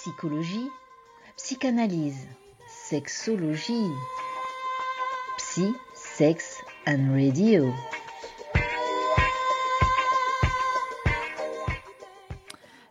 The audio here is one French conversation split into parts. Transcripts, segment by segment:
psychologie, psychanalyse, sexologie, psy, sex and radio.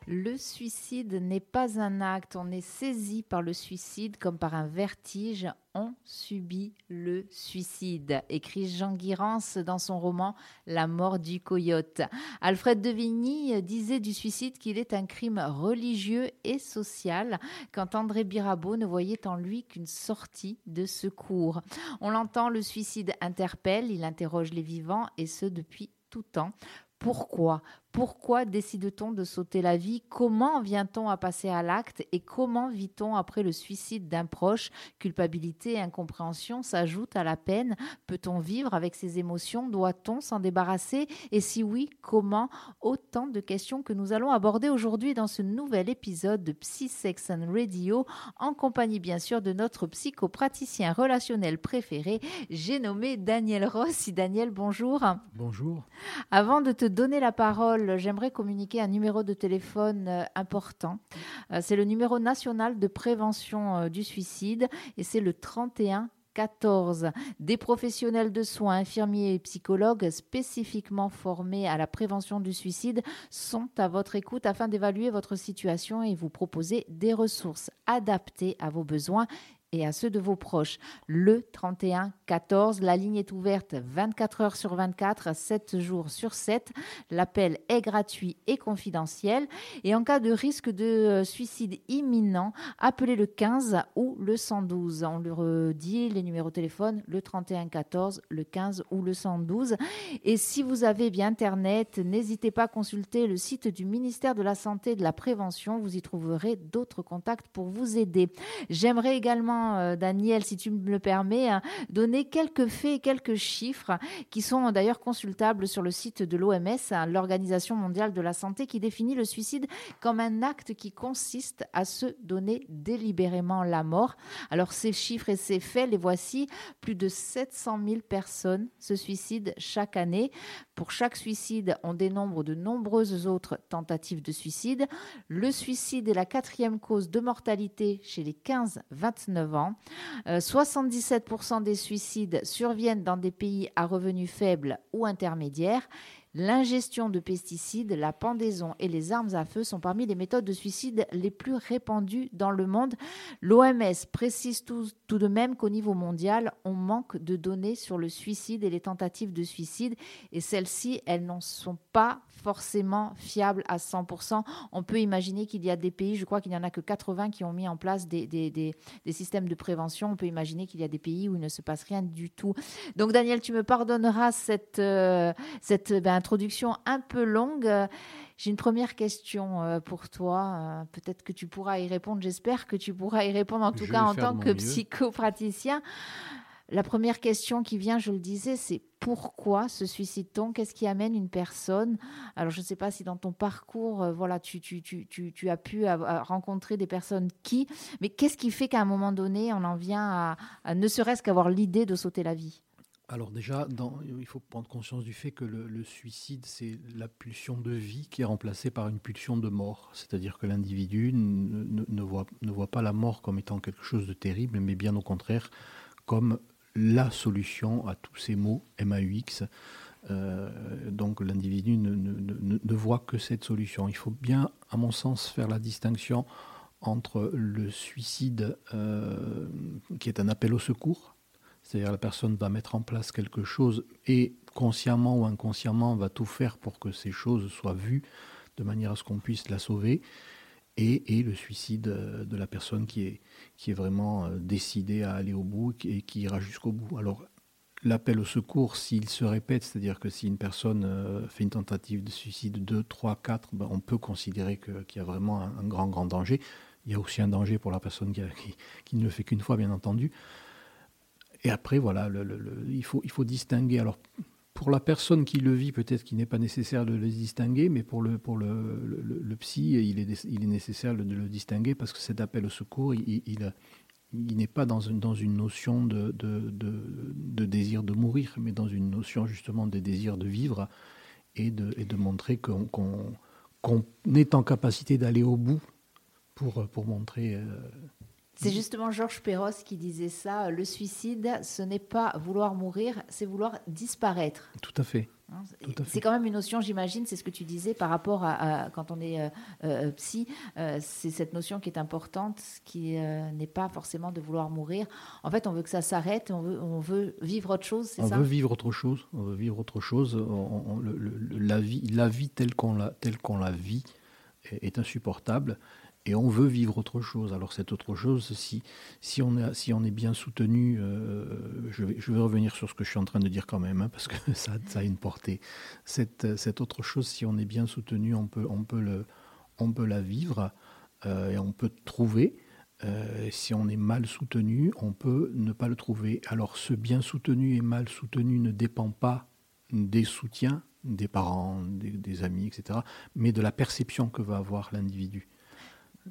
Le suicide n'est pas un acte, on est saisi par le suicide comme par un vertige, on subit le suicide, écrit Jean Guirance dans son roman La mort du coyote. Alfred de Vigny disait du suicide qu'il est un crime religieux et social, quand André Birabeau ne voyait en lui qu'une sortie de secours. On l'entend, le suicide interpelle, il interroge les vivants, et ce depuis tout temps. Pourquoi? Pourquoi décide-t-on de sauter la vie? Comment vient-on à passer à l'acte? Et comment vit-on après le suicide d'un proche? Culpabilité et incompréhension s'ajoutent à la peine. Peut-on vivre avec ces émotions? Doit-on s'en débarrasser? Et si oui, comment? Autant de questions que nous allons aborder aujourd'hui dans ce nouvel épisode de Psysex and Radio, en compagnie bien sûr de notre psychopraticien relationnel préféré, j'ai nommé Daniel Rossi. Daniel, bonjour. Bonjour. Avant de te donner la parole, j'aimerais communiquer un numéro de téléphone euh, important. Euh, c'est le numéro national de prévention euh, du suicide et c'est le 31 14. Des professionnels de soins, infirmiers et psychologues spécifiquement formés à la prévention du suicide sont à votre écoute afin d'évaluer votre situation et vous proposer des ressources adaptées à vos besoins et à ceux de vos proches. Le 31 14, la ligne est ouverte 24 heures sur 24, 7 jours sur 7. L'appel est gratuit et confidentiel. Et en cas de risque de euh, suicide imminent, appelez le 15 ou le 112. On le redit, les numéros de téléphone, le 31 14, le 15 ou le 112. Et si vous avez bien Internet, n'hésitez pas à consulter le site du ministère de la Santé et de la Prévention. Vous y trouverez d'autres contacts pour vous aider. J'aimerais également euh, Daniel, si tu me le permets, hein, donner quelques faits, quelques chiffres qui sont d'ailleurs consultables sur le site de l'OMS, hein, l'Organisation mondiale de la santé, qui définit le suicide comme un acte qui consiste à se donner délibérément la mort. Alors ces chiffres et ces faits, les voici. Plus de 700 000 personnes se suicident chaque année. Pour chaque suicide, on dénombre de nombreuses autres tentatives de suicide. Le suicide est la quatrième cause de mortalité chez les 15-29 77% euh, des suicides surviennent dans des pays à revenus faibles ou intermédiaires. L'ingestion de pesticides, la pendaison et les armes à feu sont parmi les méthodes de suicide les plus répandues dans le monde. L'OMS précise tout, de même qu'au niveau mondial, on manque de données sur le suicide et les tentatives de suicide et celles-ci, elles n'en sont pas forcément fiables à 100%. On peut imaginer qu'il y a des pays, je crois qu'il n'y en a que 80 qui ont mis en place des, systèmes de prévention. On peut imaginer qu'il y a des pays où il ne se passe rien du tout. Donc Daniel, tu me pardonneras cette, euh, ben, introduction un peu longue. J'ai une première question euh, pour toi. Euh, peut-être que tu pourras y répondre. J'espère que tu pourras y répondre, en tout cas en tant que psychopraticien. La première question qui vient, je le disais, c'est pourquoi se suicide-t-on? Qu'est-ce qui amène une personne? Alors, je ne sais pas si dans ton parcours, euh, voilà, tu, tu, tu, tu, as pu rencontrer des personnes qui, mais qu'est-ce qui fait qu'à un moment donné, on en vient à ne serait-ce qu'avoir l'idée de sauter la vie? Alors déjà, il faut prendre conscience du fait que le, suicide, c'est la pulsion de vie qui est remplacée par une pulsion de mort. C'est-à-dire que l'individu ne, voit, pas la mort comme étant quelque chose de terrible, mais bien au contraire comme la solution à tous ces mots MAUX. Euh, donc l'individu ne, voit que cette solution. Il faut bien, à mon sens, faire la distinction entre le suicide euh, qui est un appel au secours, c'est-à-dire la personne va mettre en place quelque chose et consciemment ou inconsciemment va tout faire pour que ces choses soient vues de manière à ce qu'on puisse la sauver. Et, le suicide euh, de la personne qui est, qui est vraiment euh, décidée à aller au bout et qui ira jusqu'au bout. Alors l'appel au secours, s'il se répète, c'est-à-dire que si une personne euh, fait une tentative de suicide 2, 3, 4, on peut considérer qu'il y a vraiment un, grand, grand danger. Il y a aussi un danger pour la personne qui, qui ne le fait qu'une fois, bien entendu. Et après, voilà, il, faut, il faut distinguer. Alors, pour la personne qui le vit, peut-être qu'il n'est pas nécessaire de le distinguer, mais pour le, pour le, le, psy, il est, il est nécessaire de le distinguer parce que cet appel au secours, il, il, n'est pas dans une, dans une notion de, de, de, désir de mourir, mais dans une notion justement de désir de vivre et de, et de montrer qu'on est en capacité d'aller au bout pour, pour montrer c'est justement Georges Perros qui disait ça. Le suicide, ce n'est pas vouloir mourir, c'est vouloir disparaître. Tout à fait. Hein, c'est quand même une notion, j'imagine, c'est ce que tu disais par rapport à, quand on est euh, euh, psy, euh, c'est cette notion qui est importante, qui n'est pas forcément de vouloir mourir. En fait, on veut que ça s'arrête, on veut, on veut vivre autre chose, c'est ça On veut vivre autre chose, on veut vivre autre chose. la, vie, la vie telle qu'on la, telle qu'on la vit est insupportable et on veut vivre autre chose. Alors cette autre chose, si, on, est, bien soutenu, euh, je, vais, revenir sur ce que je suis en train de dire quand même, hein, parce que ça, a une portée. Cette, autre chose, si on est bien soutenu, on peut, la vivre euh, et on peut trouver. Euh, si on est mal soutenu, on peut ne pas le trouver. Alors ce bien soutenu et mal soutenu ne dépend pas des soutiens des parents, des amis, etc., mais de la perception que va avoir l'individu.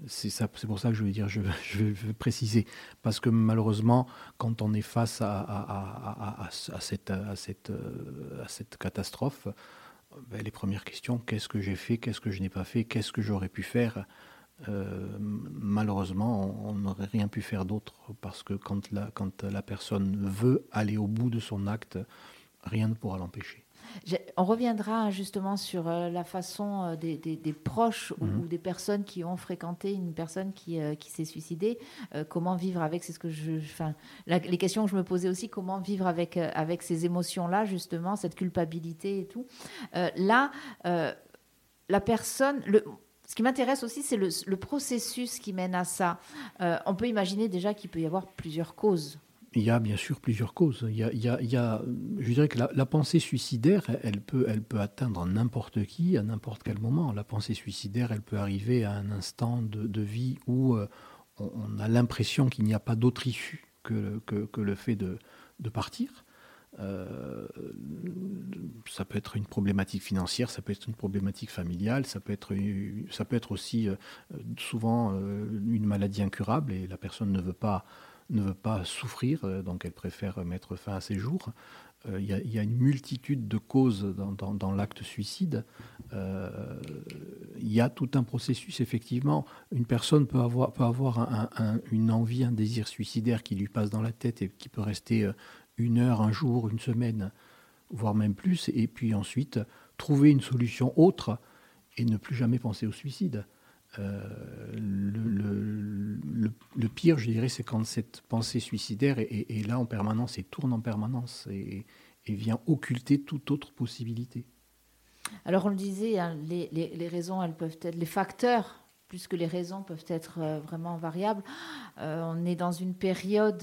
C'est pour ça que je veux dire, je, veux préciser, parce que malheureusement, quand on est face à, cette, catastrophe, ben, les premières questions qu'est-ce que j'ai fait, qu'est-ce que je n'ai pas fait, qu'est-ce que j'aurais pu faire euh, Malheureusement, on n'aurait rien pu faire d'autre, parce que quand la personne veut aller au bout de son acte, rien ne pourra l'empêcher. On reviendra justement sur euh, la façon euh, des, proches mhm. ou, des personnes qui ont fréquenté une personne qui, euh, qui s'est suicidée. comment vivre avec, c'est ce que je, enfin, les questions que je me posais aussi, comment vivre avec, avec ces émotions-là, justement, cette culpabilité et tout. là, la personne, le, ce qui m'intéresse aussi, c'est le, le, processus qui mène à ça. on peut imaginer déjà qu'il peut y avoir plusieurs causes il y a bien sûr plusieurs causes. Il y a, je dirais que la, pensée suicidaire, elle peut, elle peut atteindre n'importe qui à n'importe quel moment. La pensée suicidaire, elle peut arriver à un instant de, vie où euh, on, a l'impression qu'il n'y a pas d'autre issue que, le fait de, de partir. Euh, ça peut être une problématique financière, ça peut être une problématique familiale, ça peut être, ça peut être aussi euh, souvent une maladie incurable et la personne ne veut pas ne veut pas souffrir, euh, donc elle préfère mettre fin à ses jours. Euh, il y, a une multitude de causes dans, l'acte suicide. Euh, il y a tout un processus, effectivement. Une personne peut avoir, peut avoir une envie, un désir suicidaire qui lui passe dans la tête et qui peut rester une heure, un jour, une semaine, voire même plus, et puis ensuite trouver une solution autre et ne plus jamais penser au suicide. Euh, le, le, pire, je dirais, c'est quand cette pensée suicidaire est, là en permanence et tourne en permanence et, vient occulter toute autre possibilité. Alors on le disait, hein, les, les, raisons, elles peuvent être, les facteurs, plus que les raisons, peuvent être euh, vraiment variables. Euh, on est dans une période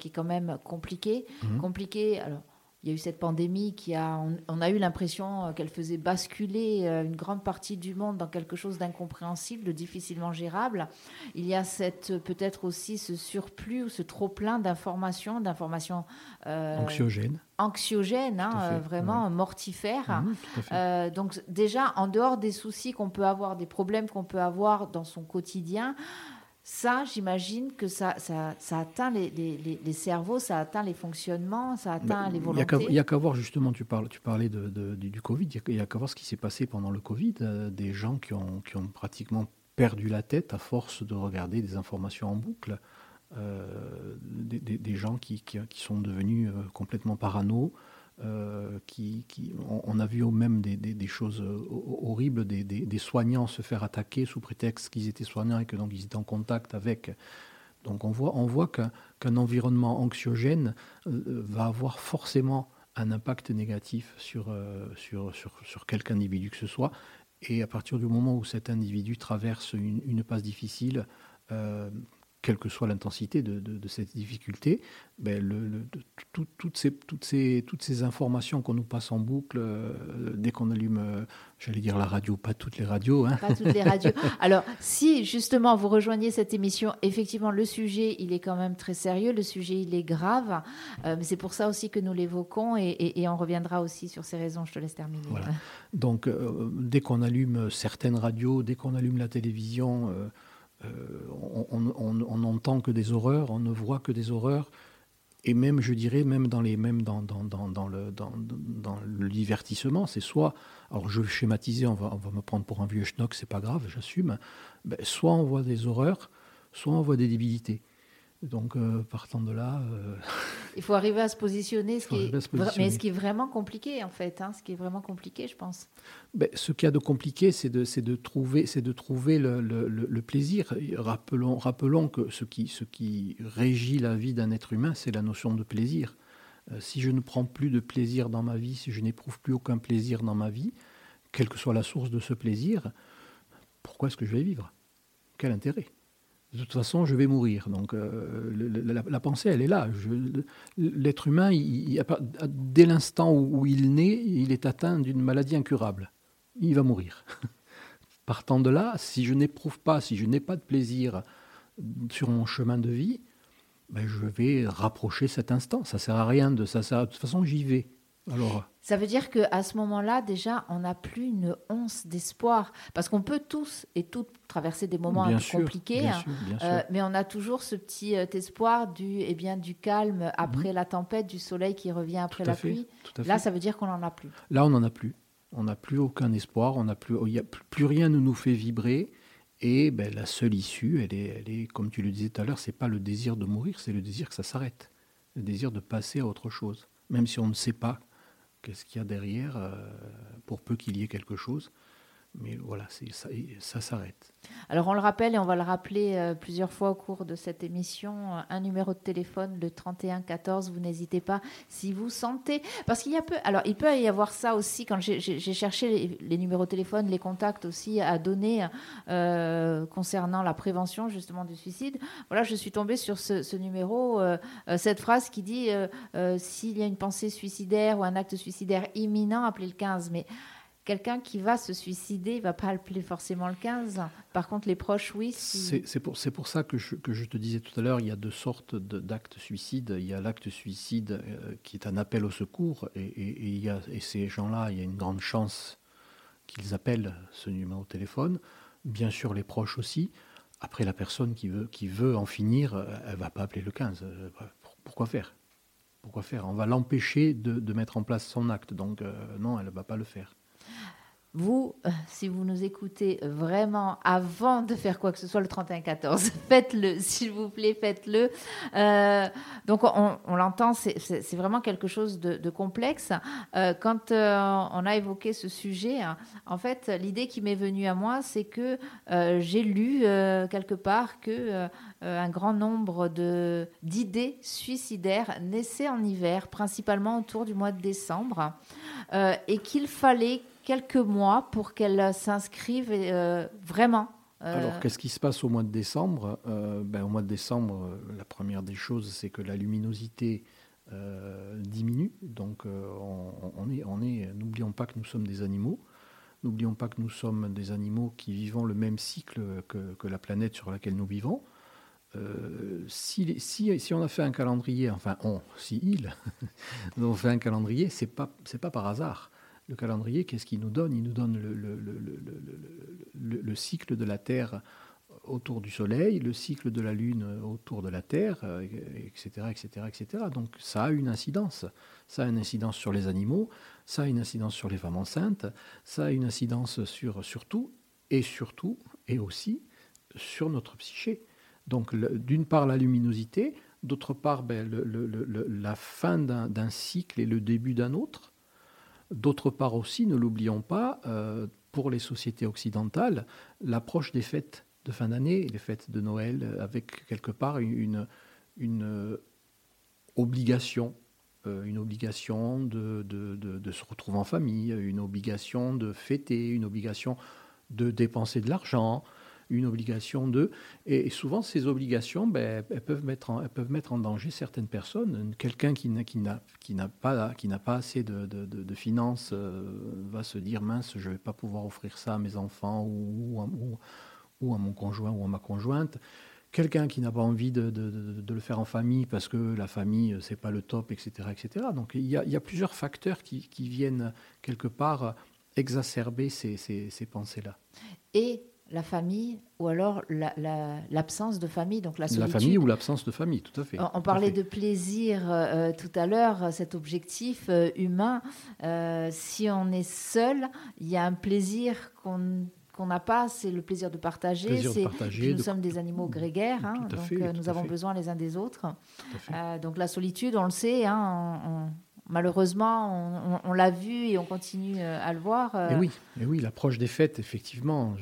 qui est quand même compliquée. Mmh. Compliquée, alors il y a eu cette pandémie qui a, on, a eu l'impression euh, qu'elle faisait basculer euh, une grande partie du monde dans quelque chose d'incompréhensible, de difficilement gérable. Il y a cette peut-être aussi ce surplus ou ce trop plein d'informations, d'informations euh, anxiogènes, anxiogènes, hein, vraiment mortifères. Mmh, donc déjà en dehors des soucis qu'on peut avoir, des problèmes qu'on peut avoir dans son quotidien. Ça, j'imagine que ça, ça, ça atteint les, les, les, cerveaux, ça atteint les fonctionnements, ça atteint les volontés. Il n'y a qu'à voir, justement, tu, parles, tu parlais de, du, Covid, il n'y a qu'à voir ce qui s'est passé pendant le Covid. Euh, des gens qui ont, qui ont pratiquement perdu la tête à force de regarder des informations en boucle. Euh, des, des, gens qui, qui, qui, sont devenus euh, complètement parano, euh, on, a vu même des, choses euh, horribles, des, soignants se faire attaquer sous prétexte qu'ils étaient soignants et que donc ils étaient en contact avec. Donc on voit, qu'un environnement anxiogène euh, va avoir forcément un impact négatif sur, sur, sur quelque individu que ce soit. Et à partir du moment où cet individu traverse une, passe difficile, quelle que soit l'intensité de, cette difficulté, ben le, toutes, ces, toutes, ces, toutes ces informations qu'on nous passe en boucle, euh, dès qu'on allume, euh, j'allais dire la radio, pas toutes les radios. Hein. Pas toutes les radios. Alors, si justement vous rejoignez cette émission, effectivement, le sujet, il est quand même très sérieux, le sujet, il est grave, euh, mais c'est pour ça aussi que nous l'évoquons et, on reviendra aussi sur ces raisons. Je te laisse terminer. Donc, dès qu'on allume certaines radios, dès qu'on allume la télévision, on n'entend que des horreurs, on ne voit que des horreurs. et même, je dirais, même dans, les, même dans, le, divertissement, c'est soit, alors je vais schématiser, on va, on va me prendre pour un vieux schnock, c'est pas grave, j'assume, ben, soit on voit des horreurs, soit on voit des débilités. Donc, euh, partant de là. Euh, Il faut arriver à se positionner, ce qui est... mais ce qui est vraiment compliqué, en fait. Hein, ce qui est vraiment compliqué, je pense. Ben, ce qu'il y a de compliqué, c'est de, de, trouver, de trouver le, le, le, plaisir. Rappelons, rappelons que ce qui, ce qui régit la vie d'un être humain, c'est la notion de plaisir. Euh, si je ne prends plus de plaisir dans ma vie, si je n'éprouve plus aucun plaisir dans ma vie, quelle que soit la source de ce plaisir, pourquoi est-ce que je vais vivre? Quel intérêt? De toute façon, je vais mourir. Donc, euh, la, pensée, elle est là. L'être humain, dès l'instant où, il naît, il est atteint d'une maladie incurable. Il va mourir. Partant de là, si je n'éprouve pas, si je n'ai pas de plaisir sur mon chemin de vie, ben, je vais rapprocher cet instant. Ça sert à rien de ça. de toute façon, j'y vais. Alors, ça veut dire qu'à ce moment-là, déjà, on n'a plus une once d'espoir. Parce qu'on peut tous et toutes traverser des moments un peu compliqués, hein. euh, mais on a toujours ce petit euh, espoir du, eh bien, du calme après mhm. la tempête, du soleil qui revient après la pluie. Là, ça veut dire qu'on n'en a plus. Là, on n'en a plus. On n'a plus aucun espoir, on n'a plus, y a, plus rien ne nous fait vibrer. Et ben, la seule issue, elle est, elle est, comme tu le disais tout à l'heure, c'est pas le désir de mourir, c'est le désir que ça s'arrête, le désir de passer à autre chose, même si on ne sait pas qu'est-ce qu'il y a derrière, euh, pour peu qu'il y ait quelque chose? Mais voilà, ça, s'arrête. Alors on le rappelle et on va le rappeler euh, plusieurs fois au cours de cette émission, euh, un numéro de téléphone, le 31 14, vous n'hésitez pas si vous sentez. Parce qu'il y a peu, alors il peut y avoir ça aussi quand j'ai cherché les, numéros de téléphone, les contacts aussi à donner concernant la prévention justement du suicide. Voilà, je suis tombée sur ce, numéro, cette phrase qui dit s'il y a une pensée suicidaire ou un acte suicidaire imminent, appelez le 15. Mais quelqu'un qui va se suicider, il va pas appeler forcément le 15. Par contre, les proches, oui. C'est pour, ça que je, te disais tout à l'heure, il y a deux sortes d'actes suicides. Il y a l'acte suicide euh, qui est un appel au secours, et, ces gens-là, il y a une grande chance qu'ils appellent ce numéro de téléphone. Bien sûr, les proches aussi. Après, la personne qui veut, en finir, euh, elle va pas appeler le 15. Euh, pourquoi faire? Pourquoi faire? On va l'empêcher de, de, mettre en place son acte. Donc, non, elle ne va pas le faire. Vous, euh, si vous nous écoutez vraiment avant de faire quoi que ce soit le 31-14, faites-le, s'il vous plaît, faites-le. Euh, donc, on, l'entend, c'est vraiment quelque chose de, complexe. Euh, quand on a évoqué ce sujet, en fait, l'idée qui m'est venue à moi, c'est que j'ai lu quelque part que un grand nombre d'idées suicidaires naissaient en hiver, principalement autour du mois de décembre, et qu'il fallait quelques mois pour qu'elle s'inscrive euh, vraiment. Euh, Alors, qu'est-ce qui se passe au mois de décembre? Euh, ben, Au mois de décembre, la première des choses, c'est que la luminosité diminue. Donc, on, est, on est, n'oublions pas que nous sommes des animaux. N'oublions pas que nous sommes des animaux qui vivons le même cycle que, la planète sur laquelle nous vivons. si, si, si, on a fait un calendrier, enfin on, si il, ont fait un calendrier, c'est pas pas par hasard le calendrier, qu'est-ce qu'il nous donne? Il nous donne le, cycle de la Terre autour du Soleil, le cycle de la Lune autour de la Terre, etc., etc., etc. Donc ça a une incidence. Ça a une incidence sur les animaux, ça a une incidence sur les femmes enceintes, ça a une incidence sur, tout, et surtout, et aussi, sur notre psyché. Donc d'une part la luminosité, d'autre part ben, la fin d'un cycle et le début d'un autre. D'autre part aussi, ne l'oublions pas, euh, pour les sociétés occidentales, l'approche des fêtes de fin d'année, les fêtes de Noël, avec quelque part une, une obligation, euh, une obligation de, se retrouver en famille, une obligation de fêter, une obligation de dépenser de l'argent, une obligation de... Et souvent, ces obligations, ben, elles, peuvent mettre en, elles peuvent mettre en danger certaines personnes. Quelqu'un qui n'a, qui n'a, pas, qui n'a pas assez de, de, de finances euh, va se dire, mince, je ne vais pas pouvoir offrir ça à mes enfants ou, ou, ou, à mon conjoint ou à ma conjointe. Quelqu'un qui n'a pas envie de, de, le faire en famille parce que la famille, c'est pas le top, etc. etc. Donc il y a, il y a plusieurs facteurs qui, qui, viennent quelque part exacerber ces, ces, ces pensées-là. Et la famille ou alors l'absence de famille, donc la solitude. La famille ou l'absence de famille, tout à fait. On, parlait de plaisir euh, tout à l'heure, cet objectif euh, humain. Euh, si on est seul, il y a un plaisir qu'on qu'on n'a pas, c'est le plaisir de partager. C'est nous sommes des animaux grégaires, hein, donc nous avons besoin les uns des autres. donc la solitude, on le sait, hein, malheureusement, on, l'a vu et on continue euh, à le voir. Euh. Et oui, et oui l'approche des fêtes, effectivement.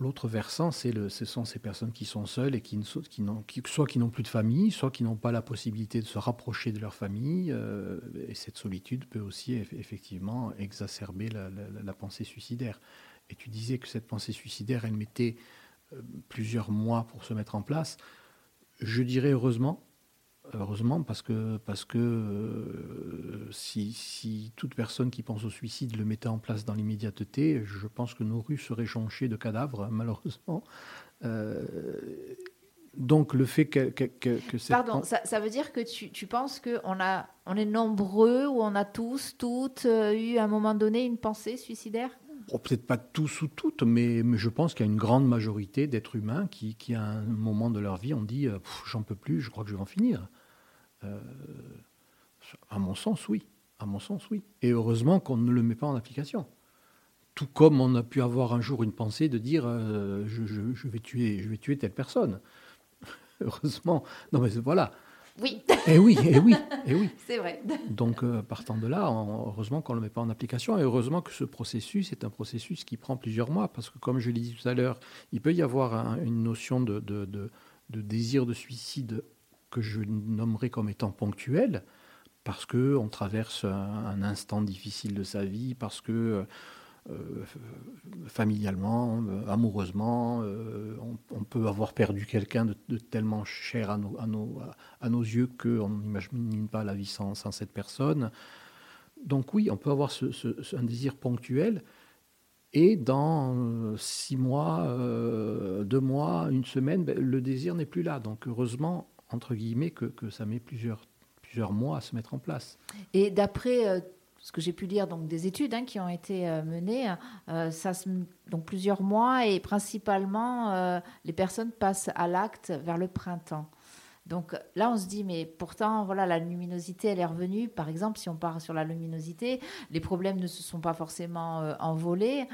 L'autre versant, le, ce sont ces personnes qui sont seules et qui, qui, qui soit qui n'ont plus de famille, soit qui n'ont pas la possibilité de se rapprocher de leur famille. Euh, et cette solitude peut aussi effectivement exacerber la, pensée suicidaire. Et tu disais que cette pensée suicidaire, elle mettait plusieurs mois pour se mettre en place. Je dirais heureusement, Heureusement, parce que, parce que euh, si, si, toute personne qui pense au suicide le mettait en place dans l'immédiateté, je pense que nos rues seraient jonchées de cadavres, malheureusement. Euh, donc le fait que... que, que, Pardon, ça, ça, veut dire que tu, tu penses qu'on on est nombreux ou on a tous, toutes euh, eu à un moment donné une pensée suicidaire? Peut-être pas tous ou toutes, mais, mais je pense qu'il y a une grande majorité d'êtres humains qui, qui, à un moment de leur vie, ont dit J'en peux plus, je crois que je vais en finir. Euh, à mon sens, oui. À mon sens, oui. Et heureusement qu'on ne le met pas en application. Tout comme on a pu avoir un jour une pensée de dire euh, je, vais tuer, je vais tuer telle personne. heureusement. Non, mais voilà. Oui. Et oui, et oui, et oui. C'est vrai. Donc, euh, partant de là, heureusement qu'on ne le met pas en application et heureusement que ce processus est un processus qui prend plusieurs mois parce que, comme je l'ai dit tout à l'heure, il peut y avoir une notion de, de, de, désir de suicide que je nommerai comme étant ponctuel, parce qu'on traverse un, instant difficile de sa vie, parce que euh, familialement, euh, amoureusement, euh, on, peut avoir perdu quelqu'un de, tellement cher à nos, yeux qu'on n'imagine pas la vie sans, cette personne. Donc oui, on peut avoir un désir ponctuel, et dans six mois, deux mois, une semaine, ben, le désir n'est plus là. Donc heureusement, entre guillemets, que, que, ça met plusieurs, plusieurs mois à se mettre en place. Et d'après euh, ce que j'ai pu lire, donc des études hein, qui ont été euh, menées, euh, ça donc plusieurs mois et principalement les personnes passent à l'acte vers le printemps. Donc là, on se dit, mais pourtant, voilà, la luminosité, elle est revenue. Par exemple, si on part sur la luminosité, les problèmes ne se sont pas forcément envolés.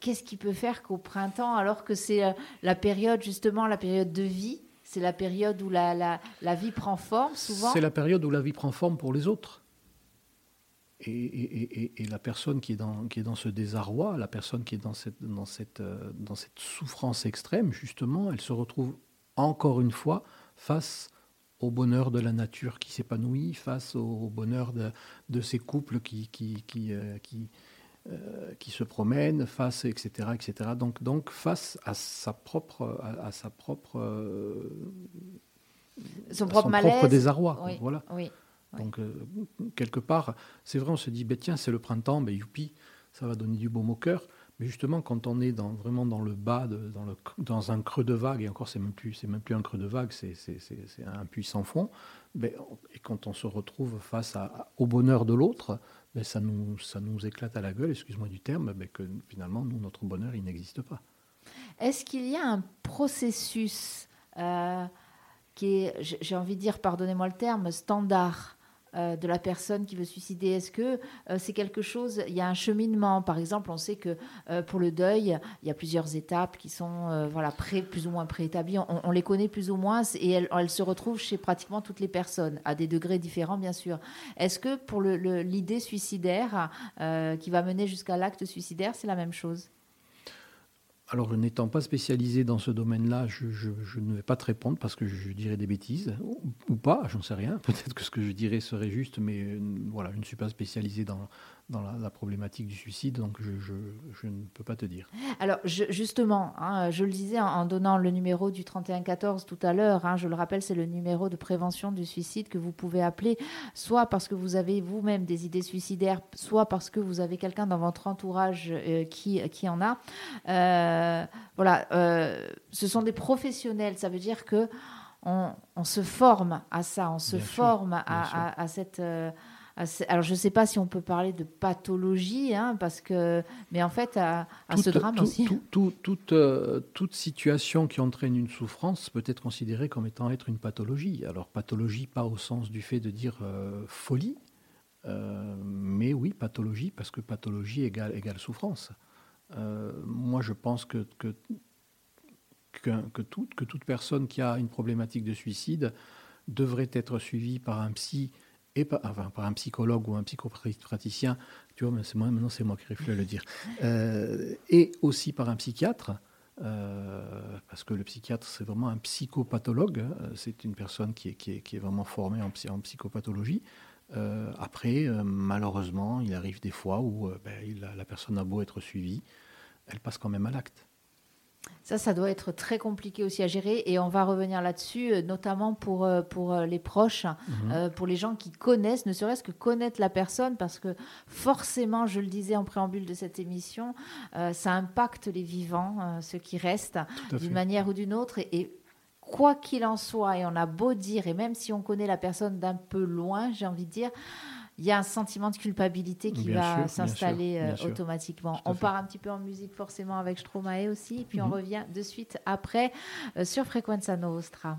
Qu'est-ce qui peut faire qu'au printemps, alors que c'est la période, justement, la période de vie, c'est la période où la, la, la, vie prend forme, souvent C'est la période où la vie prend forme pour les autres. Et, et, et, la personne qui est, dans, qui est dans ce désarroi, la personne qui est dans cette, dans, cette, euh, dans cette souffrance extrême, justement, elle se retrouve encore une fois face au bonheur de la nature qui s'épanouit, face au bonheur de, de ces couples qui, qui, qui, euh, qui euh, qui se promène face, etc., etc. Donc, donc face à sa propre, à, sa propre, euh, son, propre, désarroi. voilà. Oui, Donc euh, quelque part, c'est vrai, on se dit, ben, tiens, c'est le printemps, ben, youpi, ça va donner du baume au cœur. Mais justement, quand on est dans, vraiment dans le bas, de, dans, le, dans un creux de vague, et encore, c'est même plus, c'est même plus un creux de vague, c'est, c'est, un puissant fond. Ben, et quand on se retrouve face à, au bonheur de l'autre, ben, ça, nous, ça nous éclate à la gueule, excuse-moi du terme, ben, que finalement, nous, notre bonheur, il n'existe pas. Est-ce qu'il y a un processus euh, qui est, j'ai envie de dire, pardonnez-moi le terme, standard euh, de la personne qui veut suicider Est-ce que euh, c'est quelque chose, il y a un cheminement? Par exemple, on sait que euh, pour le deuil, il y a plusieurs étapes qui sont voilà, plus ou moins préétablies. On, les connaît plus ou moins et elles, se retrouvent chez pratiquement toutes les personnes, à des degrés différents, bien sûr. Est-ce que pour l'idée suicidaire qui va mener jusqu'à l'acte suicidaire, c'est la même chose? Alors, n'étant pas spécialisé dans ce domaine-là, je, ne vais pas te répondre parce que je dirais des bêtises, ou, pas, j'en sais rien. Peut-être que ce que je dirais serait juste, mais euh, voilà, je ne suis pas spécialisé dans, dans la, problématique du suicide, donc je, ne peux pas te dire. Alors justement, hein, je le disais en, donnant le numéro du 3114 tout à l'heure, hein, je le rappelle, c'est le numéro de prévention du suicide que vous pouvez appeler, soit parce que vous avez vous-même des idées suicidaires, soit parce que vous avez quelqu'un dans votre entourage euh, qui, qui en a. Euh, voilà, euh, ce sont des professionnels, ça veut dire que on, se forme à ça, on se forme à, à, cette alors je ne sais pas si on peut parler de pathologie, hein, parce que, mais en fait, à, ce drame aussi. toute, euh, toute situation qui entraîne une souffrance peut être considérée comme étant être une pathologie. Alors pathologie, pas au sens du fait de dire euh, folie, euh, mais oui, pathologie, parce que pathologie égale, égale souffrance. moi, je pense que, que, que, que, toute, que toute personne qui a une problématique de suicide devrait être suivie par un psy et par, enfin, par un psychologue ou un psychopraticien, tu vois, c'est moi, maintenant c'est moi qui réfléchis à le dire, euh, et aussi par un psychiatre, euh, parce que le psychiatre c'est vraiment un psychopathologue, hein, c'est une personne qui est, qui est, qui est vraiment formée en, psychopathologie. Euh, après, malheureusement, il arrive des fois où ben, la personne a beau être suivie, elle passe quand même à l'acte. Ça, ça doit être très compliqué aussi à gérer et on va revenir là-dessus, euh, notamment pour, euh, pour euh, les proches, mhm. pour les gens qui connaissent, ne serait-ce que connaître la personne, parce que forcément, je le disais en préambule de cette émission, ça impacte les vivants, ceux qui restent, d'une manière ou d'une autre. et quoi qu'il en soit, et on a beau dire, et même si on connaît la personne d'un peu loin, j'ai envie de dire, il y a un sentiment de culpabilité qui va s'installer euh, automatiquement. On part un petit peu en musique forcément avec Stromae aussi, puis on mhm. revient de suite après euh, sur Frequenza Nostra.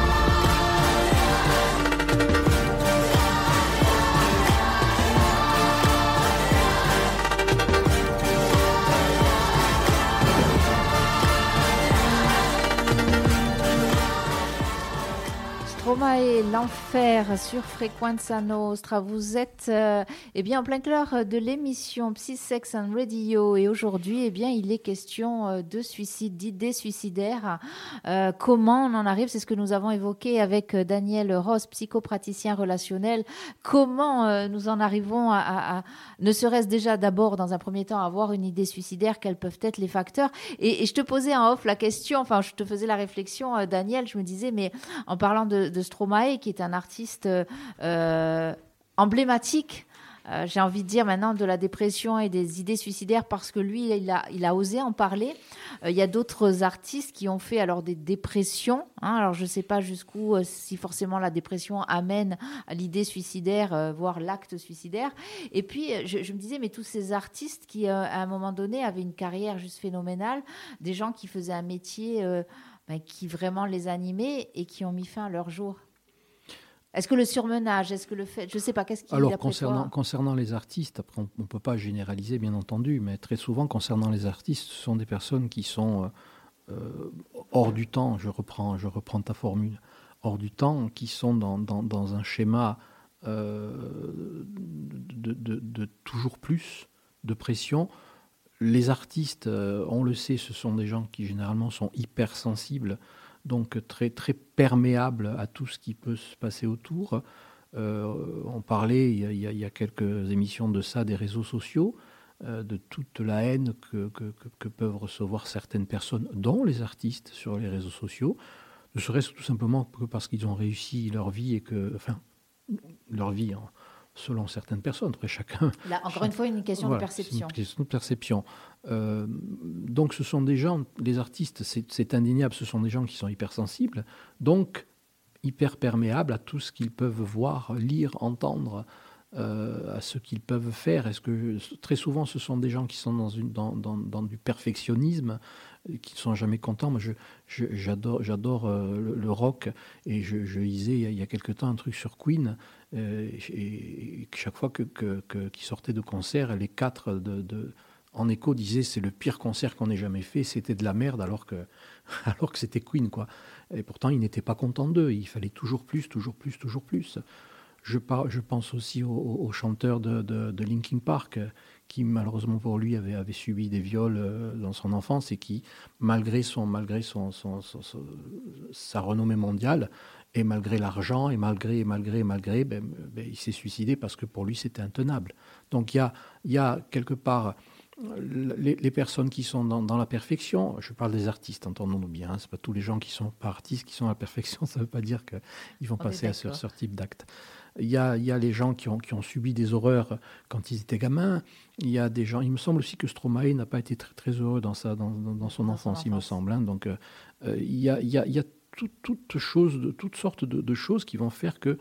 Et l'enfer sur Frequenza Nostra. Vous êtes euh, eh bien, en plein cœur de l'émission Psy Sex and Radio et aujourd'hui, eh bien, il est question euh, de suicide, d'idées suicidaires. Euh, comment on en arrive? C'est ce que nous avons évoqué avec Daniel Ross, psychopraticien relationnel. Comment nous en arrivons à, ne serait-ce déjà d'abord, dans un premier temps, avoir une idée suicidaire? Quels peuvent être les facteurs? Et, je te posais en off la question, enfin, je te faisais la réflexion, Daniel, je me disais, mais en parlant de, de Stromae, qui est un artiste euh, emblématique euh, j'ai envie de dire maintenant, de la dépression et des idées suicidaires parce que lui, il a, osé en parler. Euh, il y a d'autres artistes qui ont fait alors des dépressions. Hein. alors je ne sais pas jusqu'où, si forcément la dépression amène à l'idée suicidaire, voire l'acte suicidaire. Et puis, je, me disais, mais tous ces artistes qui, à un moment donné, avaient une carrière juste phénoménale, des gens qui faisaient un métier ben, qui vraiment les animait et qui ont mis fin à leur jour. Est-ce que le surmenage, est-ce que le fait, je ne sais pas, qu'est-ce qui Alors concernant, concernant les artistes, après on ne peut pas généraliser bien entendu, mais très souvent concernant les artistes, ce sont des personnes qui sont euh, euh, hors du temps. Je reprends, je reprends ta formule, hors du temps, qui sont dans, dans, un schéma euh, de, de, toujours plus de pression. Les artistes, on le sait, ce sont des gens qui généralement sont hypersensibles donc très, très perméable à tout ce qui peut se passer autour. Euh, on parlait il y, a, quelques émissions de ça des réseaux sociaux, euh, de toute la haine que, peuvent recevoir certaines personnes, dont les artistes, sur les réseaux sociaux, ne serait-ce tout simplement que parce qu'ils ont réussi leur vie et que, enfin, leur vie, hein, selon certaines personnes. Après, chacun. Là, encore une fois, une question de perception. Une question de perception. Euh, donc, ce sont des gens, les artistes, c'est indéniable, ce sont des gens qui sont hypersensibles, donc hyper perméables à tout ce qu'ils peuvent voir, lire, entendre, euh, à ce qu'ils peuvent faire. Est-ce que très souvent, ce sont des gens qui sont dans, une, dans, dans, dans du perfectionnisme, qui ne sont jamais contents. Moi, j'adore, j'adore euh, le, rock et je, lisais il y, a, quelque temps un truc sur Queen. Euh, et, chaque fois que, que, sortaient de concert, les quatre de, en écho disaient c'est le pire concert qu'on ait jamais fait, c'était de la merde alors que, alors que c'était Queen. quoi. Et pourtant, ils n'étaient pas contents d'eux. Il fallait toujours plus, toujours plus, toujours plus. Je, je pense aussi au, chanteur de, de, Linkin Park qui malheureusement pour lui avait, subi des viols euh, dans son enfance et qui, malgré, son, malgré son, sa renommée mondiale, et malgré l'argent, et malgré, malgré, malgré, ben, ben, il s'est suicidé parce que pour lui c'était intenable. Donc il y a quelque part les, personnes qui sont dans, la perfection, je parle des artistes, entendons-nous bien, hein, ce pas tous les gens qui sont pas artistes qui sont à la perfection, ça ne veut pas dire qu'ils vont passer à ce, ce type d'acte. Il y, a, il y a les gens qui ont, qui ont, subi des horreurs quand ils étaient gamins. Il y a des gens. Il me semble aussi que Stromae n'a pas été très, très heureux dans, sa, dans, dans son enfance, il me semble. Hein. Donc, euh, euh, il y a, il y a, il y a toutes toutes sortes de, choses qui vont faire que,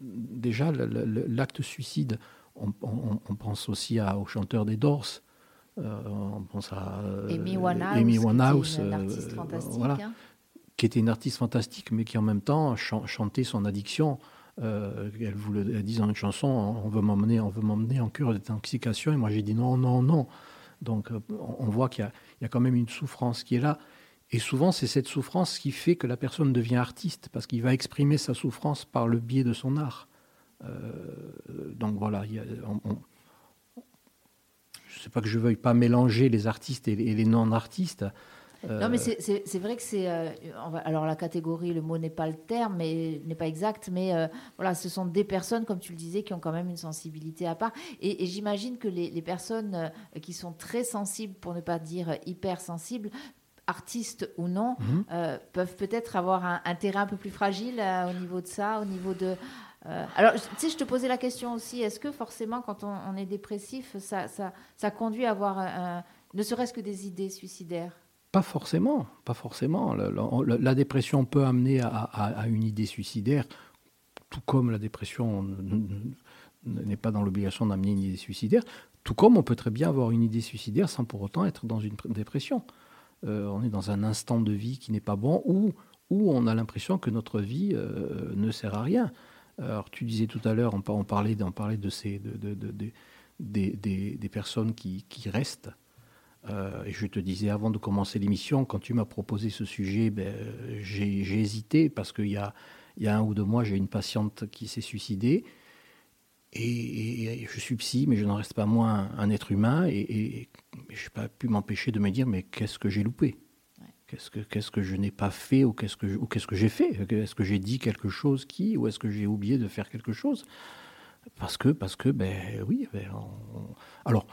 déjà, l'acte suicide, on, on, pense aussi à, au chanteur des Doors. Euh, on pense à Amy Winehouse, qui, artiste fantastique, voilà, hein. qui était une artiste fantastique, mais qui en même temps chantait son addiction. Euh, elle, voulait, dit dans une chanson on veut m'emmener on veut m'emmener en cure d'intoxication et moi j'ai dit non non non donc euh, on voit qu'il y, a quand même une souffrance qui est là et souvent c'est cette souffrance qui fait que la personne devient artiste parce qu'il va exprimer sa souffrance par le biais de son art euh, donc voilà il y a, je sais pas que je veuille pas mélanger les artistes et les non-artistes non, mais c'est vrai que c'est. Euh, alors, la catégorie, le mot n'est pas le terme, mais n'est pas exact, mais euh, voilà, ce sont des personnes, comme tu le disais, qui ont quand même une sensibilité à part. Et, j'imagine que les, personnes euh, qui sont très sensibles, pour ne pas dire hypersensibles, artistes ou non, mhm. peuvent peut-être avoir un, terrain un peu plus fragile au niveau de ça, au niveau de. Alors, tu sais, je te posais la question aussi, est-ce que forcément, quand on, est dépressif, ça, ça, ça, conduit à avoir ne serait-ce que des idées suicidaires? Pas forcément, pas forcément. La, dépression peut amener à, une idée suicidaire, tout comme la dépression n'est pas dans l'obligation d'amener une idée suicidaire, tout comme on peut très bien avoir une idée suicidaire sans pour autant être dans une dépression. Euh, on est dans un instant de vie qui n'est pas bon ou où on a l'impression que notre vie euh, ne sert à rien. Alors tu disais tout à l'heure, on, parlait, de ces, des, personnes qui restent euh, et je te disais avant de commencer l'émission, quand tu m'as proposé ce sujet, ben, j'ai hésité parce qu'il y a, il y a un ou deux mois, j'ai une patiente qui s'est suicidée. Et, je suis psy, mais je n'en reste pas moins un être humain. Et, je n'ai pas pu m'empêcher de me dire, mais qu'est-ce que j'ai loupé? Qu'est-ce que, je n'ai pas fait ou qu'est-ce que, ou qu'est-ce que j'ai fait? Est-ce que j'ai dit quelque chose qui Ou est-ce que j'ai oublié de faire quelque chose? Parce que, parce que, ben oui, ben, alors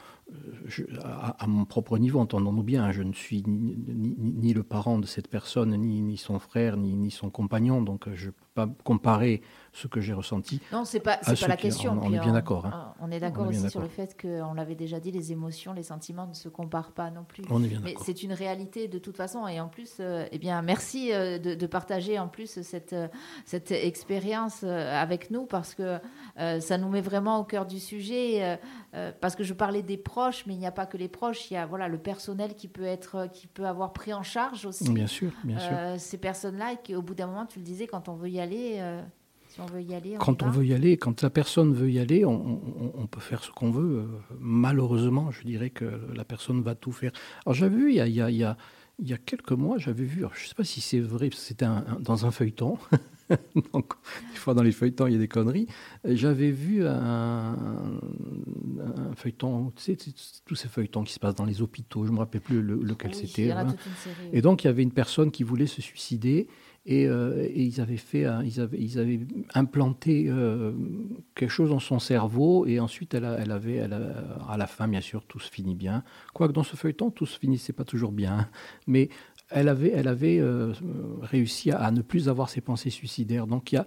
à, mon propre niveau, entendons-nous bien, je ne suis ni, le parent de cette personne, ni, son frère, ni, son compagnon, donc je ne peux pas comparer ce que j'ai ressenti. Non, c'est pas, pas la question. On, est bien d'accord. Hein. On est d'accord aussi sur le fait qu'on l'avait déjà dit, les émotions, les sentiments ne se comparent pas non plus. On est bien Mais c'est une réalité de toute façon, et en plus, euh, eh bien, merci euh, de, partager en plus cette, euh, cette expérience avec nous parce que ça nous met vraiment au cœur du sujet. parce que je parlais des proches, mais il n'y a pas que les proches, il y a voilà le personnel qui peut être, qui peut avoir pris en charge aussi. Bien sûr, bien sûr. Ces personnes-là, qui au bout d'un moment, tu le disais, quand on veut y aller on veut y aller, quand on veut y aller, quand la personne veut y aller, on, peut faire ce qu'on veut. Malheureusement, je dirais que la personne va tout faire. Alors j'avais vu il y a, il y a, il y a quelques mois, j'avais vu, je ne sais pas si c'est vrai, c'était dans un feuilleton. Donc, des fois dans les feuilletons, il y a des conneries. J'avais vu un, feuilleton, tu sais, tous ces feuilletons qui se passent dans les hôpitaux, je ne me rappelle plus lequel c'était. Hein. Et donc, il y avait une personne qui voulait se suicider euh, et, ils avaient fait, ils avaient, implanté euh, quelque chose dans son cerveau et ensuite elle, avait, à la fin bien sûr tout se finit bien. Quoique dans ce feuilleton tout se finissait pas toujours bien, mais elle avait, elle avait euh, réussi à, ne plus avoir ses pensées suicidaires. Donc il y a,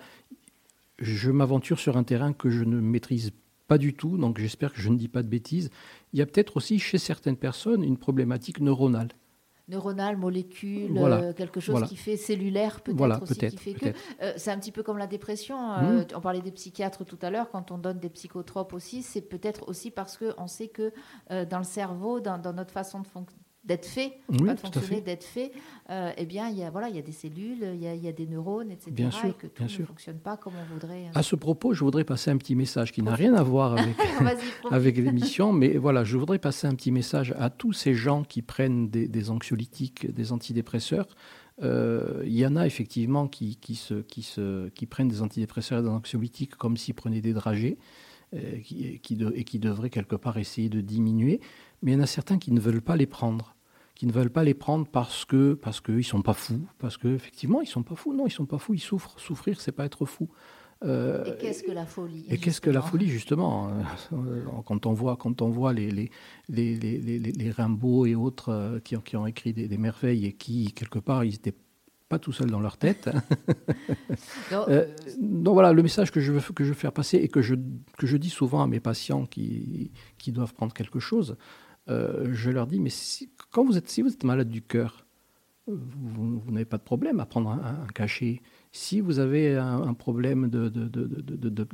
je m'aventure sur un terrain que je ne maîtrise pas du tout, donc j'espère que je ne dis pas de bêtises. Il y a peut-être aussi chez certaines personnes une problématique neuronale neuronale, molécule, euh, quelque chose qui fait cellulaire peut-être aussi, qui fait que euh, c'est un petit peu comme la dépression. Euh, mmh. On parlait des psychiatres tout à l'heure, quand on donne des psychotropes aussi, c'est peut-être aussi parce qu'on sait que dans le cerveau, dans, dans notre façon de, fonctionner, d'être fait, pas de fonctionner, d'être fait, euh, eh bien, il y, a, voilà, il y a des cellules, il y a, il y a des neurones, etc. Bien sûr, et que tout ne fonctionne pas comme on voudrait. Hein. À ce propos, je voudrais passer un petit message qui n'a rien à voir avec, avec l'émission, mais voilà, je voudrais passer un petit message à tous ces gens qui prennent des, anxiolytiques, des antidépresseurs. Euh, il y en a effectivement qui, qui, se, qui, se, qui prennent des antidépresseurs et des anxiolytiques comme s'ils prenaient des dragées. Euh, qui, qui et qui devraient quelque part essayer de diminuer mais il y en a certains qui ne veulent pas les prendre, qui ne veulent pas les prendre parce que parce qu'ils sont pas fous, parce que effectivement ils sont pas fous. Non, ils sont pas fous, ils souffrent. Souffrir, c'est pas être fou. Euh, et qu'est-ce que la folie Et qu'est-ce que la folie justement euh, Quand on voit quand on voit les les les, les, les, Rimbaud et autres euh, qui, ont, qui ont écrit des, merveilles et qui quelque part ils étaient pas tout seuls dans leur tête. donc, donc, voilà, le message que je veux que je veux faire passer et que je que je dis souvent à mes patients qui qui doivent prendre quelque chose, euh, je leur dis, mais si, quand vous êtes, si vous êtes malade du cœur, vous, n'avez pas de problème à prendre un, cachet. Si vous avez un, problème de, de,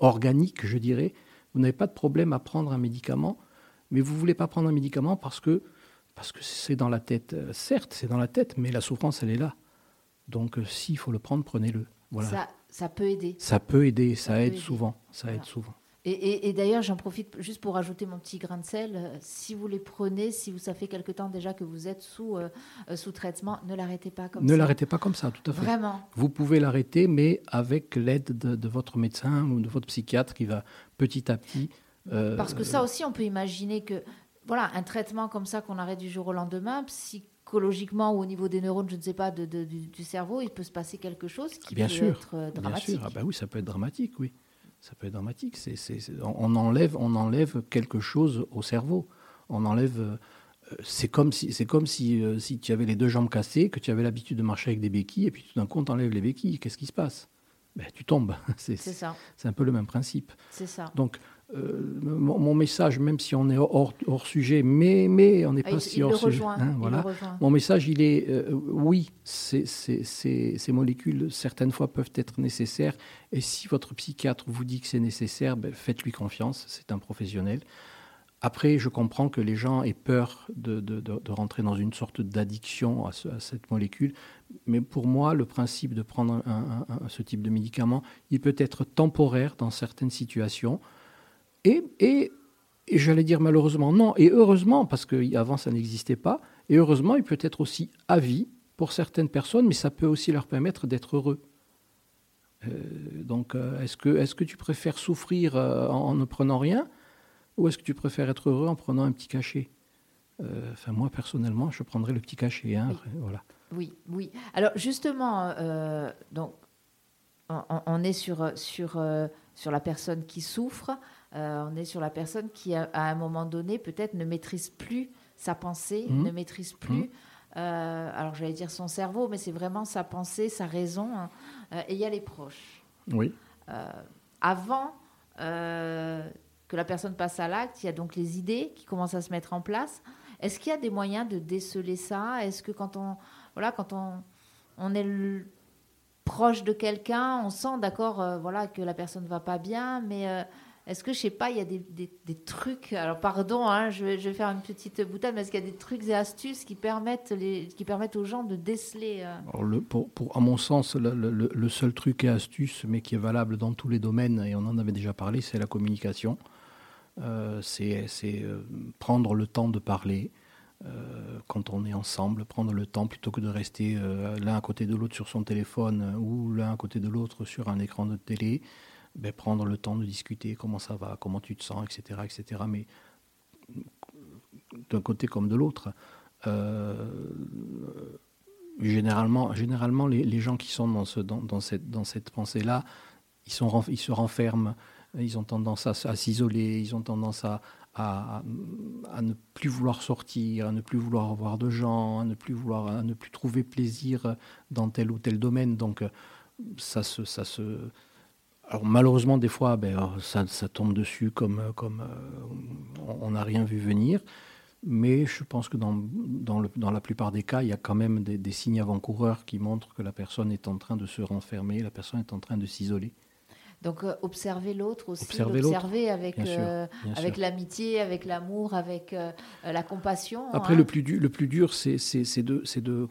organique, je dirais, vous n'avez pas de problème à prendre un médicament, mais vous ne voulez pas prendre un médicament parce que parce que c'est dans la tête. Euh, certes, c'est dans la tête, mais la souffrance, elle est là. Donc, euh, s'il faut le prendre, prenez-le. Voilà. Ça, ça, peut aider. Ça peut aider, ça, aide souvent. Ça aide souvent. Et, d'ailleurs, j'en profite juste pour ajouter mon petit grain de sel. Euh, si vous les prenez, si vous, ça fait quelque temps déjà que vous êtes sous, euh, euh, sous traitement, ne l'arrêtez pas comme ça. Ne l'arrêtez pas comme ça, tout à fait. Vraiment. Vous pouvez l'arrêter, mais avec l'aide de, votre médecin ou de votre psychiatre qui va petit à petit. Parce que ça aussi, on peut imaginer que voilà, un traitement comme ça qu'on arrête du jour au lendemain, psychologiquement ou au niveau des neurones, je ne sais pas, de, du, cerveau, il peut se passer quelque chose qui bien peut sûr, être dramatique. Bien sûr, ah bah oui, ça peut être dramatique, oui ça peut être dramatique. On, enlève, on enlève quelque chose au cerveau. On enlève. Euh, c'est comme si, c'est comme si, euh, si tu avais les deux jambes cassées, que tu avais l'habitude de marcher avec des béquilles, et puis tout d'un coup, on t'enlève les béquilles. Qu'est-ce qui se passe? Ben, Tu tombes. C'est, ça. C'est un peu le même principe. C'est ça. Donc, euh, mon, message, même si on est hors, hors sujet, mais, mais on n'est ah, pas si hors sujet. Hein, voilà. Mon message, il est euh, oui, ces, molécules, certaines fois, peuvent être nécessaires. Et si votre psychiatre vous dit que c'est nécessaire, ben, faites-lui confiance, c'est un professionnel. Après, je comprends que les gens aient peur de, de, de, rentrer dans une sorte d'addiction à, cette molécule, mais pour moi, le principe de prendre ce type de médicament, il peut être temporaire dans certaines situations. Et, et, j'allais dire malheureusement non, et heureusement, parce qu'avant ça n'existait pas, et heureusement, il peut être aussi à vie pour certaines personnes, mais ça peut aussi leur permettre d'être heureux. Euh, donc, euh, est-ce que, est que tu préfères souffrir euh, en, ne prenant rien, ou est-ce que tu préfères être heureux en prenant un petit cachet? Enfin, moi, personnellement, je prendrais le petit cachet. Hein, oui. voilà. oui, oui. Alors, justement, donc, on, on, est sur, sur, sur la personne qui souffre. On est sur la personne qui, à un moment donné, peut-être ne maîtrise plus sa pensée, Mhm. ne maîtrise plus. Mhm. euh, alors j'allais dire son cerveau, mais c'est vraiment sa pensée, sa raison. hein. Euh, et il y a les proches. Oui. Euh, avant euh, que la personne passe à l'acte, il y a donc les idées qui commencent à se mettre en place. Est-ce qu'il y a des moyens de déceler ça? Est-ce que quand on, voilà, quand on, on est le- proche de quelqu'un, on sent d'accord euh, voilà, que la personne ne va pas bien, mais euh, est-ce que, je sais pas, il y a des, trucs, alors pardon, hein, je, vais, faire une petite boutade, mais est-ce qu'il y a des trucs et astuces qui permettent, qui permettent aux gens de déceler euh, Alors à mon sens, le, seul truc et astuce, mais qui est valable dans tous les domaines, et on en avait déjà parlé, c'est la communication. Euh, c'est euh, prendre le temps de parler euh, quand on est ensemble, prendre le temps plutôt que de rester l'un à côté de l'autre sur son téléphone ou l'un à côté de l'autre sur un écran de télé. Ben, prendre le temps de discuter, comment ça va, comment tu te sens, etc. etc. mais d'un côté comme de l'autre. Euh, généralement, généralement les, les gens qui sont dans, ce, dans, dans cette, dans cette pensée-là, ils, ils se renferment, ils ont tendance à, s'isoler, ils ont tendance à, à, à ne plus vouloir sortir, à ne plus vouloir avoir de gens, à ne plus vouloir, à ne plus trouver plaisir dans tel ou tel domaine. Donc, ça se, ça se, alors malheureusement, des fois, ben, euh, ça, ça tombe dessus comme, euh, comme euh, on n'a rien vu venir. Mais je pense que dans, dans, le- dans la plupart des cas, il y a quand même des, des signes avant-coureurs qui montrent que la personne est en train de se renfermer, la personne est en train de s'isoler. Donc euh, observer l'autre aussi, Observer l'autre, avec, euh, avec l'amitié, avec l'amour, avec la compassion. Après, hein. le plus dur, le plus dur c'est de, c'est de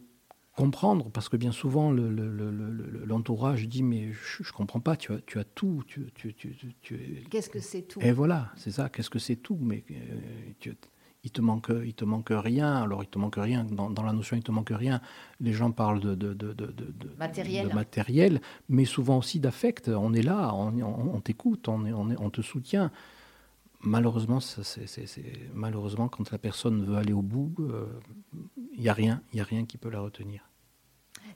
comprendre, parce que bien souvent, le- le- le- le- le- l'entourage dit, mais je ne comprends pas, tu as, tu as tout. Tu, tu, tu, tu- tu es- Qu'est-ce que c'est tout? Et voilà, c'est ça. Qu'est-ce que c'est tout? Mais euh, tu- il te manque, il te manque rien. Alors il te manque rien. Dans, dans la notion, il te manque rien. Les gens parlent de, de, de, de- Matériel. matériel, mais souvent aussi d'affect. On est là, on, on- on t'écoute, on te soutient. Malheureusement, malheureusement, quand la personne veut aller au bout, euh, il n'y a rien, il a rien qui peut la retenir.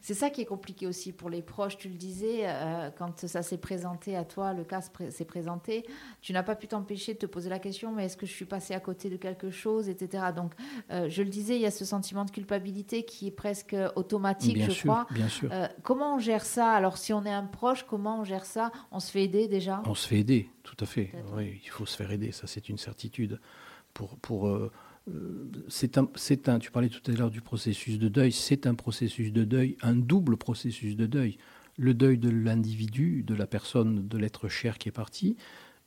C'est ça qui est compliqué aussi pour les proches. Tu le disais, euh, quand ça s'est présenté à toi, le cas s'est présenté, tu n'as pas pu t'empêcher de te poser la question, mais est-ce que je suis passé à côté de quelque chose, etc. Donc, euh, je le disais, il y a ce sentiment de culpabilité qui est presque automatique, bien je sûr, crois. bien sûr. Euh, comment on gère ça? Alors, si on est un proche, comment on gère ça? On se fait aider déjà? On se fait aider, tout à fait. Oui, il faut se faire aider, ça c'est une certitude. Pour, pour, c'est un, un, tu parlais tout à l'heure du processus de deuil, c'est un processus de deuil, un double processus de deuil. Le deuil de l'individu, de la personne, de l'être cher qui est parti,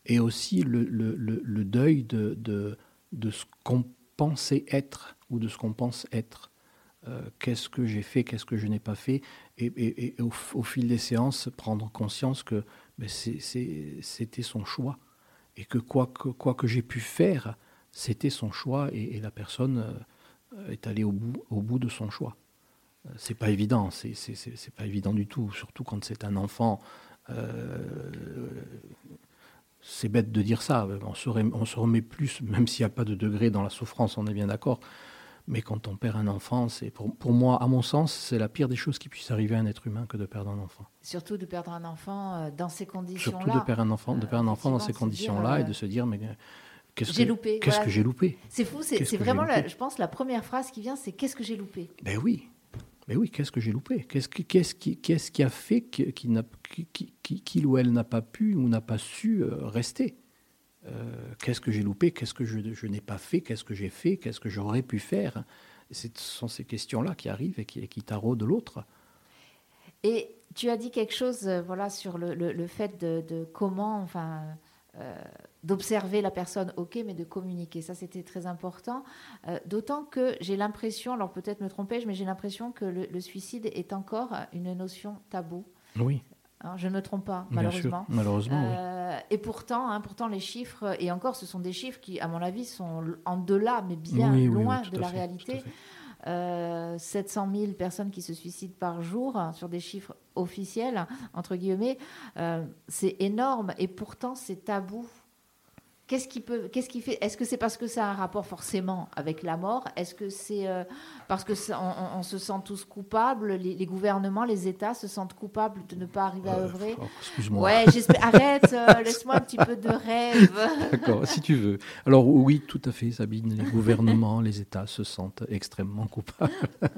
et aussi le, le- le- deuil de, de, de ce qu'on pensait être ou de ce qu'on pense être. Euh, qu'est-ce que j'ai fait, qu'est-ce que je n'ai pas fait, et, au, fil des séances, prendre conscience que ben, c'était son choix, et que quoi que, quoi que j'ai pu faire, c'était son choix, et, et la personne euh, est allée au bout, au bout de son choix. Euh, C'est pas évident, c'est pas évident du tout, surtout quand c'est un enfant. euh, c'est bête de dire ça, on se, remet, on se remet plus, même s'il n'y a pas de degré dans la souffrance, on est bien d'accord. Mais quand on perd un enfant, c'est pour, pour moi, à mon sens, c'est la pire des choses qui puisse arriver à un être humain que de perdre un enfant. Surtout de perdre un enfant dans ces conditions-là. Surtout de perdre un enfant, de perdre un enfant dans ces conditions-là et de se dire mais qu'est-ce j'ai que loupé, qu'est-ce voilà. que j'ai loupé C'est fou, c'est que vraiment, la- je pense, la première phrase qui vient, c'est qu'est-ce que j'ai loupé? Ben oui, ben oui, qu'est-ce que j'ai loupé? Qu'est-ce qui, qu'est-ce qui, qu'est-ce qui a fait que- qu'il ou elle n'a pas pu ou n'a pas su euh, rester? Euh, Qu'est-ce que j'ai loupé? Qu'est-ce que je, je n'ai pas fait? Qu'est-ce que j'ai fait? Qu'est-ce que j'aurais pu faire? Ce sont ces questions-là qui arrivent et qui, et qui taraudent l'autre. Et tu as dit quelque chose, euh, voilà, sur le, le- le fait de, de comment, enfin, euh, d'observer la personne, ok, mais de communiquer. Ça, c'était très important. Euh, D'autant que j'ai l'impression, alors peut-être me trompais-je, mais j'ai l'impression que le, le suicide est encore une notion taboue. Oui, Hein, je ne me trompe pas, malheureusement. sûr. Malheureusement, oui. Euh, Et pourtant, hein, pourtant, les chiffres, et encore, ce sont des chiffres qui, à mon avis, sont en delà, mais bien Oui, oui, oui, loin de la fait, réalité. Fait. Euh, 700 000 personnes qui se suicident par jour hein, sur des chiffres officiels, entre guillemets, euh, c'est énorme et pourtant c'est tabou. Qu'est-ce qui peut, qu'est-ce qui fait Est-ce que c'est parce que ça a un rapport forcément avec la mort? Est-ce que c'est euh, parce que on, se sent tous coupables les, gouvernements, les États se sentent coupables de ne pas arriver à œuvrer? oh, Excuse-moi. Ouais, arrête, euh, laisse-moi un petit peu de rêve. D'accord, si tu veux. Alors oui, tout à fait, Sabine. Les gouvernements, les États se sentent extrêmement coupables.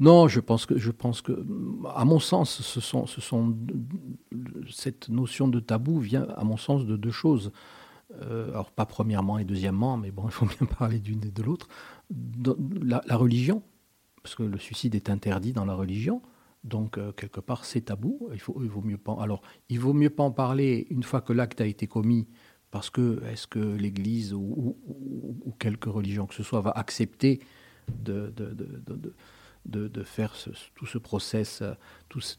Non, je pense que, je pense que, à mon sens, ce sont, ce sont, cette notion de tabou vient, à mon sens, de deux choses. Euh, alors pas premièrement et deuxièmement, mais bon, il faut bien parler d'une et de l'autre, la, religion, parce que le suicide est interdit dans la religion, donc euh, quelque part c'est tabou. Il, faut, il vaut mieux pas. Alors il vaut mieux pas en parler une fois que l'acte a été commis, parce que est-ce que l'Église ou, quelque religion que ce soit va accepter de, de, de, de faire tout ce process, tous,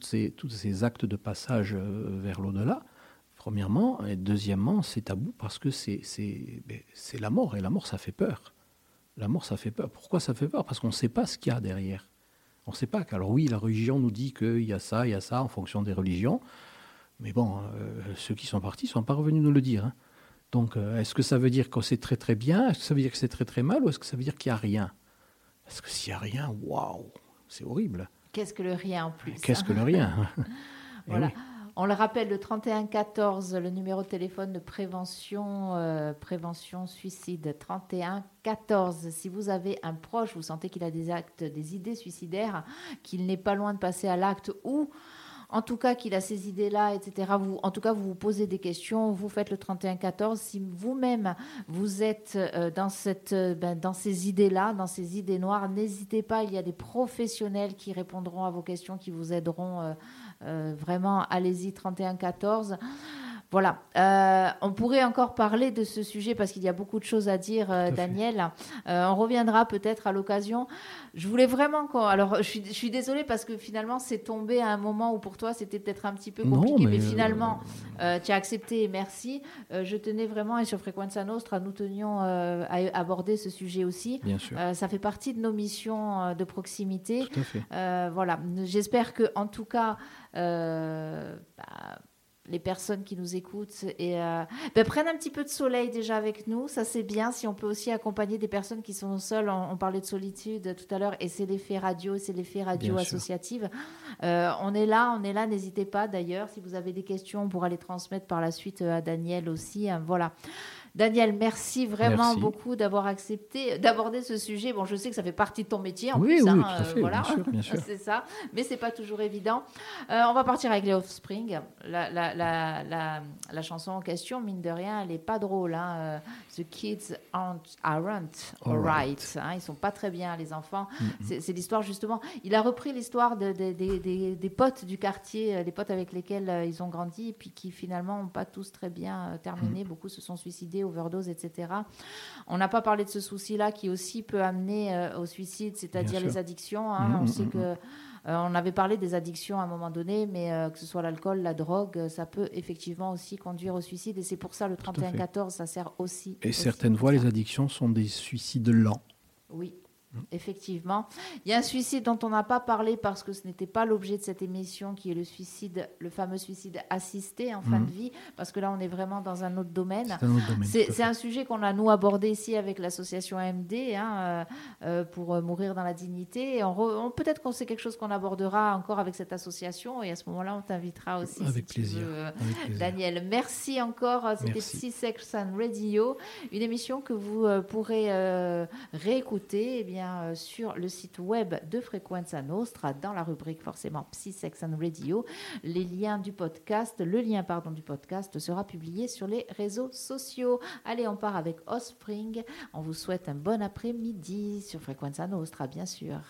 ces, tous ces actes de passage euh, vers l'au-delà? Premièrement. Et deuxièmement, c'est tabou parce que ben, c'est la mort. Et la mort, ça fait peur. La mort, ça fait peur. Pourquoi ça fait peur? Parce qu'on ne sait pas ce qu'il y a derrière. On ne sait pas. Alors oui, la religion nous dit qu'il y a ça, il y a ça en fonction des religions. Mais bon, euh, ceux qui sont partis ne sont pas revenus nous le dire. Hein. Donc, euh, est-ce que ça veut dire que c'est très très bien? Est-ce que ça veut dire que c'est très très mal? Ou est-ce que ça veut dire qu'il n'y a rien? Parce que s'il n'y a rien, waouh, c'est horrible. Qu'est-ce que le rien en plus? Qu'est-ce que le rien? Eh Voilà. On le rappelle, le 3114, le numéro de téléphone de prévention, euh, prévention suicide. 3114. Si vous avez un proche, vous sentez qu'il a des actes, des idées suicidaires, qu'il n'est pas loin de passer à l'acte ou en tout cas qu'il a ces idées-là, etc. En tout cas, vous vous posez des questions, vous faites le 3114. Si vous-même vous êtes euh, euh, ben, dans ces idées-là, dans ces idées noires, n'hésitez pas. Il y a des professionnels qui répondront à vos questions, qui vous aideront. Euh, vraiment, allez-y, 31-14. Voilà. Euh, on pourrait encore parler de ce sujet parce qu'il y a beaucoup de choses à dire, euh, Daniel. on reviendra peut-être à l'occasion. Je voulais vraiment qu'on. Alors, je suis, je suis, désolée parce que finalement, c'est tombé à un moment où pour toi, c'était peut-être un petit peu compliqué, mais, finalement, tu as accepté et merci. je tenais vraiment, et sur Frequenza Nostra, nous tenions à aborder ce sujet aussi. Bien sûr. ça fait partie de nos missions de proximité. Tout à fait. voilà. J'espère que, en tout cas, euh, bah, les personnes qui nous écoutent et euh, bah, prennent un petit peu de soleil déjà avec nous. Ça, c'est bien. Si on peut aussi accompagner des personnes qui sont seules, on, parlait de solitude tout à l'heure, et c'est l'effet radio, c'est l'effet radio associative. Euh, on est là, on est là. N'hésitez pas d'ailleurs. Si vous avez des questions, on pourra les transmettre par la suite à Daniel aussi. Hein, voilà. Daniel, merci vraiment beaucoup d'avoir accepté d'aborder ce sujet. Bon, je sais que ça fait partie de ton métier en oui, plus. Oui, hein, tout à fait, voilà, bien sûr, c'est ça. Mais c'est pas toujours évident. Euh, on va partir avec les Offspring. La, la, la, la, chanson en question, mine de rien, elle est pas drôle. Hein. Euh, The kids aren't, aren't all right. Hein. Ils sont pas très bien, les enfants. C'est l'histoire justement. Il a repris l'histoire de, des potes du quartier, euh, les potes avec lesquels ils ont grandi, et puis qui finalement n'ont pas tous très bien terminé. Mm. Beaucoup se sont suicidés overdose, etc. On n'a pas parlé de ce souci-là qui aussi peut amener euh, au suicide, c'est-à-dire les addictions. Hein. Mm, on sait mm, que euh, on avait parlé des addictions à un moment donné, mais euh, que ce soit l'alcool, la drogue, ça peut effectivement aussi conduire au suicide. Et c'est pour ça le 31-14, ça sert aussi. Et certaines fois, les addictions sont des suicides lents. Oui, Effectivement. Il y a un suicide dont on n'a pas parlé parce que ce n'était pas l'objet de cette émission, qui est le suicide, le fameux suicide assisté en fin mhm. de vie, parce que là, on est vraiment dans un autre domaine. C'est un, sujet qu'on a, nous, abordé ici avec l'association AMD, hein, euh, euh, pour euh, mourir dans la dignité. on, Peut-être qu'on sait quelque chose qu'on abordera encore avec cette association, et à ce moment-là, on t'invitera aussi. Avec, plaisir. Daniel, merci encore. C'était Psy Sex Radio, une émission que vous pourrez réécouter. Eh bien, euh, sur le site web de Frequenza Nostra, dans la rubrique forcément Psy, Sex and Radio. Les liens du podcast, le lien pardon du podcast sera publié sur les réseaux sociaux. Allez, on part avec Offspring. On vous souhaite un bon après-midi sur Frequenza Nostra, bien sûr.